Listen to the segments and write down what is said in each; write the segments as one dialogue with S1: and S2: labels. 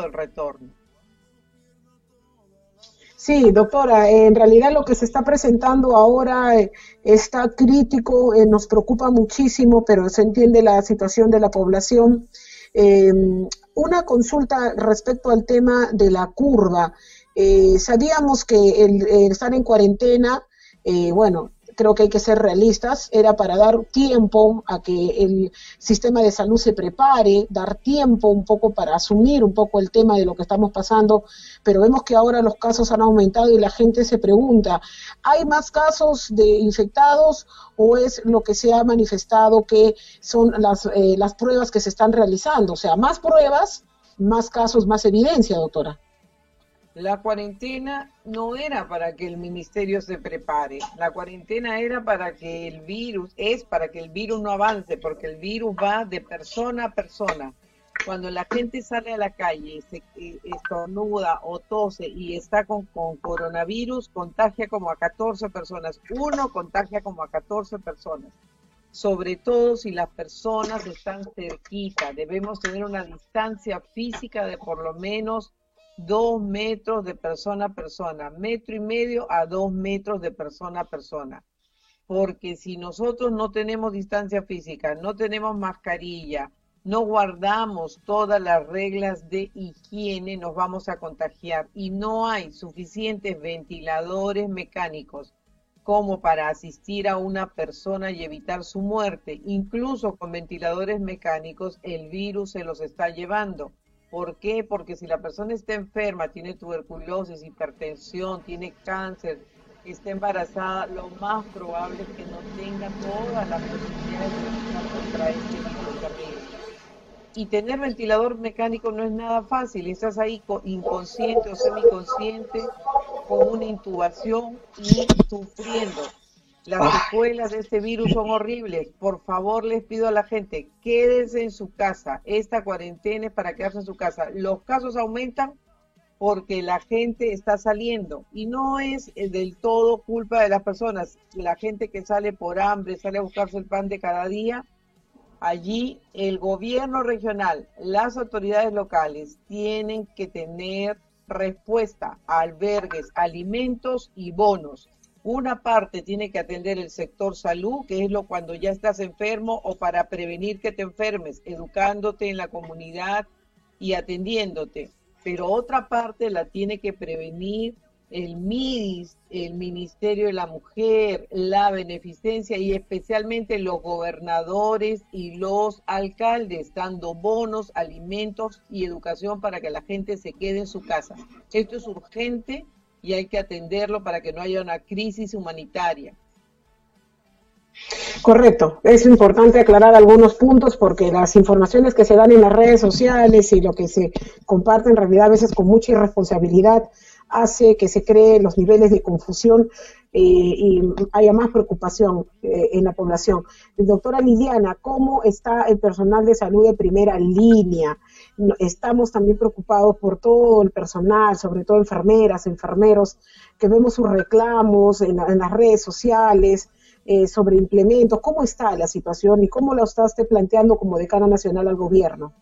S1: el retorno.
S2: Sí, doctora, en realidad lo que se está presentando ahora eh, está crítico, eh, nos preocupa muchísimo, pero se entiende la situación de la población. Em, una consulta respecto al tema de la curva. Eh, sabíamos que el, estar en cuarentena, bueno, creo que hay que ser realistas, era para dar tiempo a que el sistema de salud se prepare, dar tiempo un poco para asumir un poco el tema de lo que estamos pasando, pero vemos que ahora los casos han aumentado y la gente se pregunta, ¿hay más casos de infectados o es lo que se ha manifestado que son las, eh, las pruebas que se están realizando? O sea, más pruebas, más casos, más evidencia, doctora.
S1: La cuarentena no era para que el ministerio se prepare, la cuarentena era para que el virus, es para que el virus no avance, porque el virus va de persona a persona. Cuando la gente sale a la calle, se eh, estornuda o tose y está con, con coronavirus, contagia como a 14 personas. Uno contagia como a 14 personas sobre todo si las personas están cerquita. Debemos tener una distancia física de por lo menos dos metros de persona a persona, metro y medio a dos metros de persona a persona. Porque si nosotros no tenemos distancia física, no tenemos mascarilla, no guardamos todas las reglas de higiene, nos vamos a contagiar. Y no hay suficientes ventiladores mecánicos como para asistir a una persona y evitar su muerte. Incluso con ventiladores mecánicos el virus se los está llevando. ¿Por qué? Porque si la persona está enferma, tiene tuberculosis, hipertensión, tiene cáncer, está embarazada, lo más probable es que no tenga todas las posibilidades de luchar contra este virus. Y tener ventilador mecánico no es nada fácil, estás ahí inconsciente o semiconsciente con una intubación y sufriendo. Las ah. secuelas de este virus son horribles. Por favor, les pido a la gente, quédense en su casa. Esta cuarentena es para quedarse en su casa. Los casos aumentan porque la gente está saliendo y no es eh, del todo culpa de las personas. La gente que sale por hambre, sale a buscarse el pan de cada día, allí el gobierno regional, las autoridades locales tienen que tener respuesta albergues, alimentos y bonos una parte tiene que atender el sector salud, que es lo cuando ya estás enfermo o para prevenir que te enfermes, educándote en la comunidad y atendiéndote. Pero otra parte la tiene que prevenir el MIDIS, el Ministerio de la Mujer, la Beneficencia y especialmente los gobernadores y los alcaldes, dando bonos, alimentos y educación para que la gente se quede en su casa. Esto es urgente y hay que atenderlo para que no haya una crisis humanitaria.
S2: Correcto, es importante aclarar algunos puntos porque las informaciones que se dan en las redes sociales y lo que se comparte en realidad a veces con mucha irresponsabilidad hace que se creen los niveles de confusión eh, y haya más preocupación eh, en la población. Doctora Liliana, ¿cómo está el personal de salud de primera línea? Estamos también preocupados por todo el personal, sobre todo enfermeras, enfermeros, que vemos sus reclamos en, las redes sociales eh, sobre implementos. ¿Cómo está la situación y cómo la está usted planteando como decana nacional al gobierno?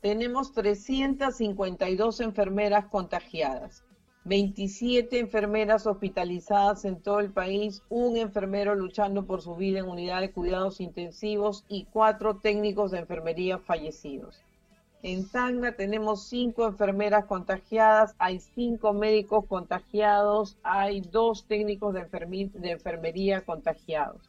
S1: Tenemos 352 enfermeras contagiadas. 27 enfermeras hospitalizadas en todo el país, un enfermero luchando por su vida en unidad de cuidados intensivos y cuatro técnicos de enfermería fallecidos. En Tacna tenemos cinco enfermeras contagiadas, hay cinco médicos contagiados, hay dos técnicos de, enfermería contagiados.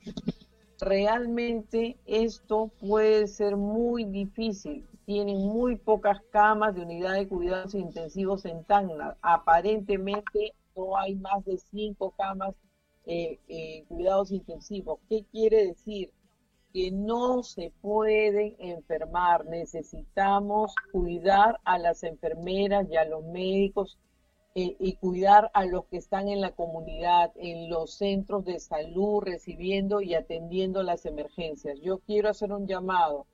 S1: Realmente esto puede ser muy difícil. Tienen muy pocas camas de unidad de cuidados intensivos en Tacna. Aparentemente no hay más de cinco camas eh, eh, cuidados intensivos. ¿Qué quiere decir? Que no se pueden enfermar. Necesitamos cuidar a las enfermeras y a los médicos eh, y cuidar a los que están en la comunidad, en los centros de salud, recibiendo y atendiendo las emergencias. Yo quiero hacer un llamado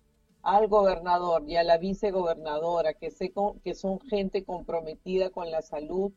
S1: al gobernador y a la vicegobernadora, que, sé que son gente comprometida con la salud,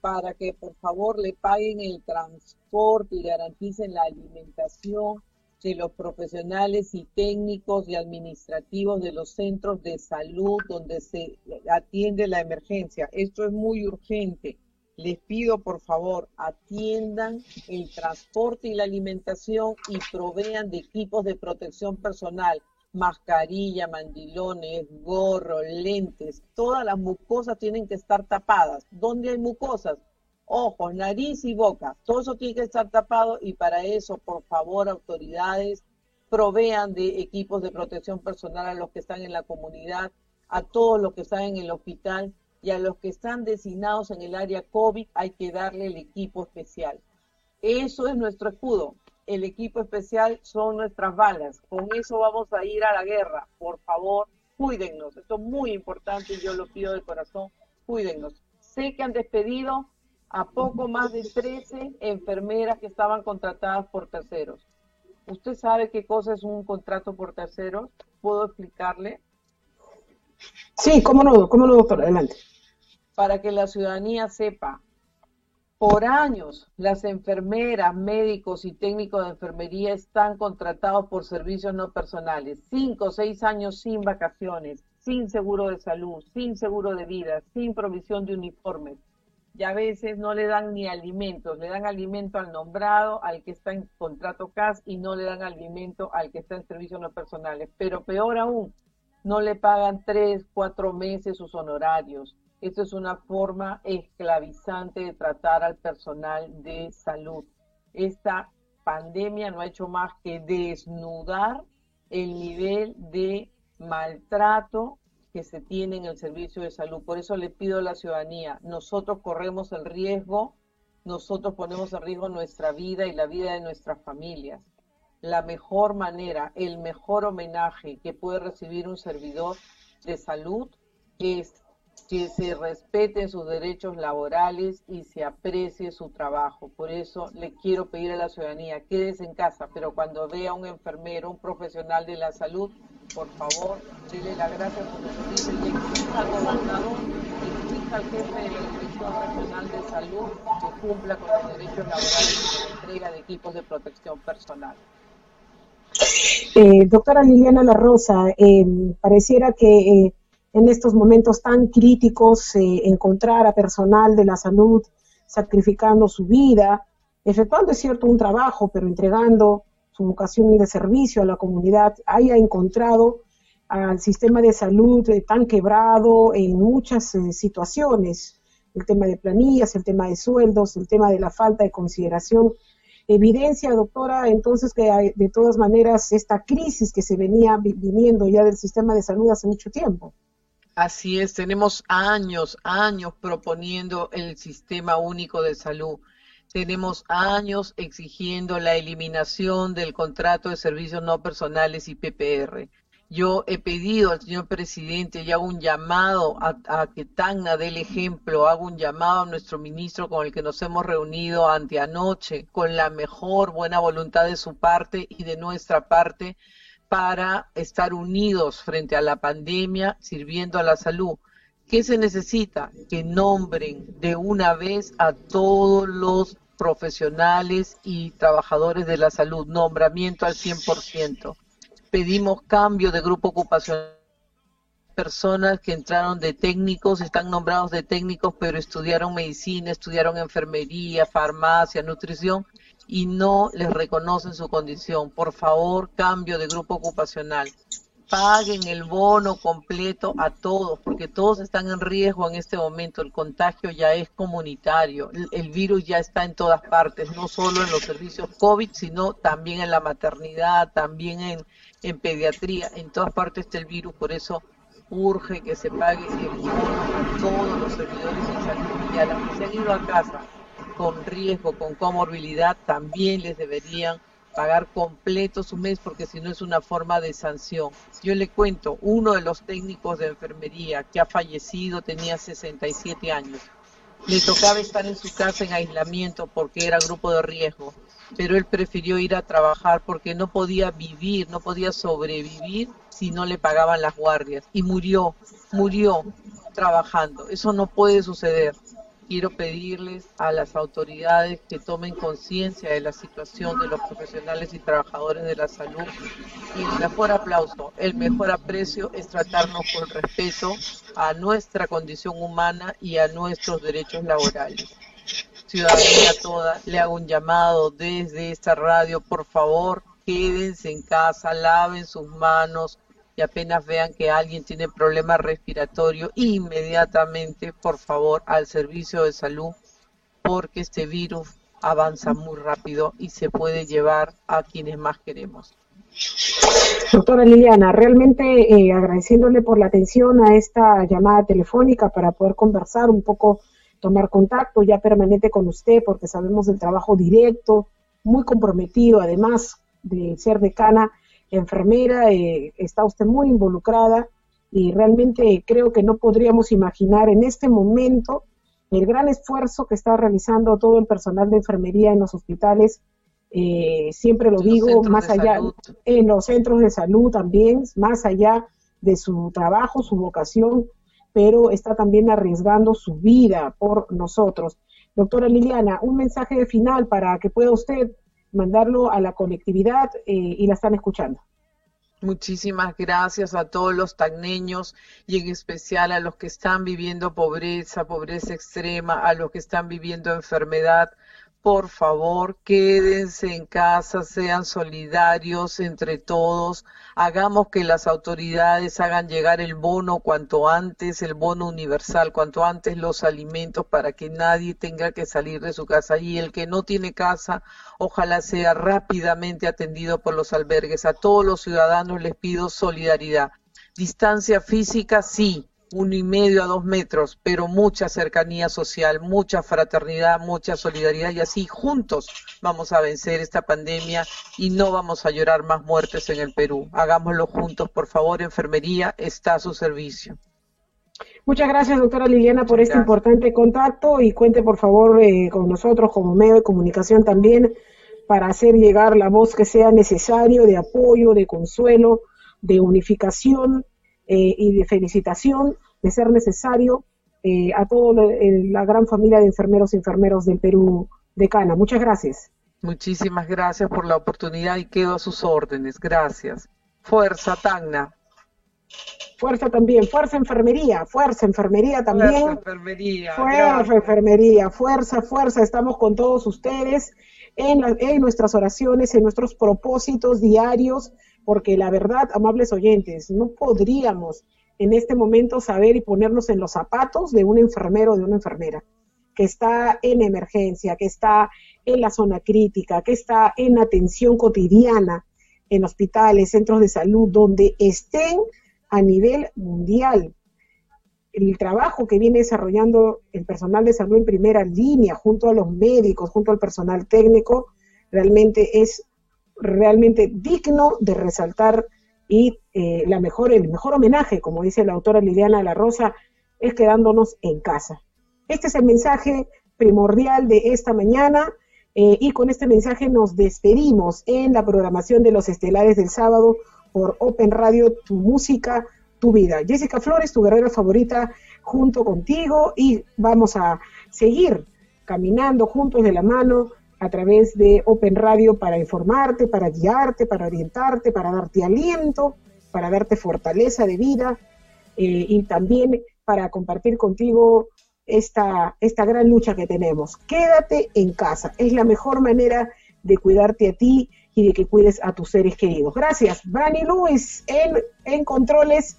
S1: para que por favor le paguen el transporte y garanticen la alimentación de los profesionales y técnicos y administrativos de los centros de salud donde se atiende la emergencia. Esto es muy urgente. Les pido, por favor, atiendan el transporte y la alimentación y provean de equipos de protección personal, mascarilla, mandilones, gorro, lentes. Todas las mucosas tienen que estar tapadas. ¿Dónde hay mucosas? Ojos, nariz y boca. Todo eso tiene que estar tapado y para eso, por favor, autoridades, provean de equipos de protección personal a los que están en la comunidad, a todos los que están en el hospital y a los que están designados en el área COVID hay que darle el equipo especial. Eso es nuestro escudo. El equipo especial son nuestras balas. Con eso vamos a ir a la guerra. Por favor, cuídennos. Esto es muy importante y yo lo pido de corazón. Cuídennos. Sé que han despedido a poco más de 13 enfermeras que estaban contratadas por terceros. ¿Usted sabe qué cosa es un contrato por terceros? ¿Puedo explicarle?
S2: Sí, cómo no, cómo no, doctor, adelante.
S1: Para que la ciudadanía sepa, por años las enfermeras, médicos y técnicos de enfermería están contratados por servicios no personales, cinco o seis años sin vacaciones, sin seguro de salud, sin seguro de vida, sin provisión de uniformes y a veces no le dan ni alimentos, le dan alimento al nombrado, al que está en contrato CAS y no le dan alimento al que está en servicios no personales. Pero peor aún, no le pagan tres, cuatro meses sus honorarios. Esto es una forma esclavizante de tratar al personal de salud. Esta pandemia no ha hecho más que desnudar el nivel de maltrato que se tiene en el servicio de salud. Por eso le pido a la ciudadanía, nosotros corremos el riesgo, nosotros ponemos en riesgo nuestra vida y la vida de nuestras familias. La mejor manera, el mejor homenaje que puede recibir un servidor de salud es que se respeten sus derechos laborales y se aprecie su trabajo. Por eso le quiero pedir a la ciudadanía, quédese en casa, pero cuando vea a un enfermero, un profesional de la salud, por favor, dele la gracia por que y exija al gobernador, exija al jefe de la Dirección Regional de Salud que cumpla con los derechos laborales y la entrega de equipos de protección personal.
S2: Eh, doctora Liliana La Rosa, eh, pareciera que eh, en estos momentos tan críticos eh, encontrar a personal de la salud sacrificando su vida, efectuando, es cierto, un trabajo, pero entregando su vocación de servicio a la comunidad, haya encontrado al sistema de salud eh, tan quebrado en muchas eh, situaciones, el tema de planillas, el tema de sueldos, el tema de la falta de consideración. Evidencia, doctora, entonces que hay, de todas maneras esta crisis que se venía viniendo ya del sistema de salud hace mucho tiempo.
S1: Así es, tenemos años, años proponiendo el sistema único de salud tenemos años exigiendo la eliminación del contrato de servicios no personales y PPR. Yo he pedido al señor presidente y hago un llamado a, que Tacna dé el ejemplo, hago un llamado a nuestro ministro con el que nos hemos reunido ante anoche, con la mejor buena voluntad de su parte y de nuestra parte, para estar unidos frente a la pandemia, sirviendo a la salud. ¿Qué se necesita? Que nombren de una vez a todos los profesionales y trabajadores de la salud, nombramiento al 100%. Pedimos cambio de grupo ocupacional. Personas que entraron de técnicos, están nombrados de técnicos, pero estudiaron medicina, estudiaron enfermería, farmacia, nutrición y no les reconocen su condición. Por favor, cambio de grupo ocupacional paguen el bono completo a todos, porque todos están en riesgo en este momento. El contagio ya es comunitario, el, virus ya está en todas partes, no solo en los servicios COVID, sino también en la maternidad, también en, en pediatría, en todas partes está el virus, por eso urge que se pague el bono a todos los servidores de salud y a los que se han ido a casa con riesgo, con comorbilidad, también les deberían pagar completo su mes porque si no es una forma de sanción. Yo le cuento, uno de los técnicos de enfermería que ha fallecido tenía 67 años. Le tocaba estar en su casa en aislamiento porque era grupo de riesgo, pero él prefirió ir a trabajar porque no podía vivir, no podía sobrevivir si no le pagaban las guardias y murió, murió trabajando. Eso no puede suceder quiero pedirles a las autoridades que tomen conciencia de la situación de los profesionales y trabajadores de la salud y el mejor aplauso, el mejor aprecio es tratarnos con respeto a nuestra condición humana y a nuestros derechos laborales. Ciudadanía toda, le hago un llamado desde esta radio, por favor, quédense en casa, laven sus manos, apenas vean que alguien tiene problema respiratorio, inmediatamente, por favor, al servicio de salud, porque este virus avanza muy rápido y se puede llevar a quienes más queremos.
S2: Doctora Liliana, realmente eh, agradeciéndole por la atención a esta llamada telefónica para poder conversar un poco, tomar contacto ya permanente con usted, porque sabemos del trabajo directo, muy comprometido, además de ser decana enfermera, eh, está usted muy involucrada y realmente creo que no podríamos imaginar en este momento el gran esfuerzo que está realizando todo el personal de enfermería en los hospitales. Eh, siempre lo digo, más allá, en los centros de salud también, más allá de su trabajo, su vocación, pero está también arriesgando su vida por nosotros. Doctora Liliana, un mensaje final para que pueda usted mandarlo a la colectividad eh, y la están escuchando.
S1: Muchísimas gracias a todos los tagneños y en especial a los que están viviendo pobreza, pobreza extrema, a los que están viviendo enfermedad, por favor, quédense en casa, sean solidarios entre todos, hagamos que las autoridades hagan llegar el bono cuanto antes, el bono universal, cuanto antes los alimentos para que nadie tenga que salir de su casa y el que no tiene casa, ojalá sea rápidamente atendido por los albergues. A todos los ciudadanos les pido solidaridad. Distancia física, sí, uno y medio a dos metros, pero mucha cercanía social, mucha fraternidad, mucha solidaridad y así juntos vamos a vencer esta pandemia y no vamos a llorar más muertes en el Perú. Hagámoslo juntos, por favor, enfermería está a su servicio.
S2: Muchas gracias, doctora Liliana, por este importante contacto y cuente, por favor, eh, con nosotros como medio de comunicación también para hacer llegar la voz que sea necesario de apoyo, de consuelo, de unificación eh, y de felicitación, de ser necesario, eh, a toda la gran familia de enfermeros y enfermeros del Perú de Cana. Muchas gracias.
S1: Muchísimas gracias por la oportunidad y quedo a sus órdenes. Gracias. Fuerza, Tacna.
S2: Fuerza también, fuerza enfermería, fuerza enfermería también. Fuerza
S1: enfermería.
S2: Fuerza enfermería, fuerza, fuerza. Estamos con todos ustedes en, en nuestras oraciones, en nuestros propósitos diarios porque la verdad, amables oyentes, no podríamos en este momento saber y ponernos en los zapatos de un enfermero o de una enfermera que está en emergencia, que está en la zona crítica, que está en atención cotidiana en hospitales, centros de salud, donde estén a nivel mundial. El trabajo que viene desarrollando el personal de salud en primera línea, junto a los médicos, junto al personal técnico, realmente es realmente digno de resaltar y eh, la mejor, el mejor homenaje, como dice la autora Liliana La Rosa, es quedándonos en casa. Este es el mensaje primordial de esta mañana eh, y con este mensaje nos despedimos en la programación de los estelares del sábado por Open Radio, tu música, tu vida. Jessica Flores, tu guerrera favorita, junto contigo y vamos a seguir caminando juntos de la mano a través de Open Radio para informarte, para guiarte, para orientarte, para darte aliento, para darte fortaleza de vida eh, y también para compartir contigo esta, esta gran lucha que tenemos. Quédate en casa, es la mejor manera de cuidarte a ti y de que cuides a tus seres queridos. Gracias. Brani Luis en, en controles,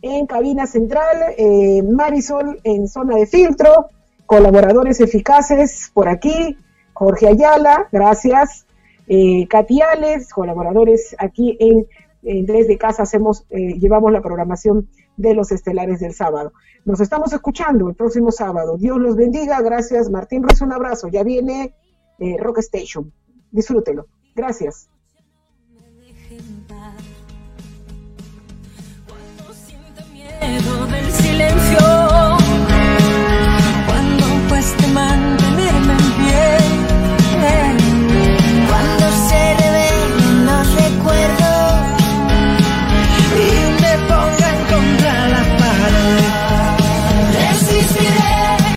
S2: en cabina central, eh, Marisol en zona de filtro, colaboradores eficaces por aquí, Jorge Ayala, gracias. Eh, Catiales, colaboradores aquí en, Desde Casa, hacemos, eh, llevamos la programación de los estelares del sábado. Nos estamos escuchando el próximo sábado. Dios los bendiga. Gracias, Martín Ruiz. Un abrazo. Ya viene eh, Rock Station. Disfrútelo. Gracias. Cuando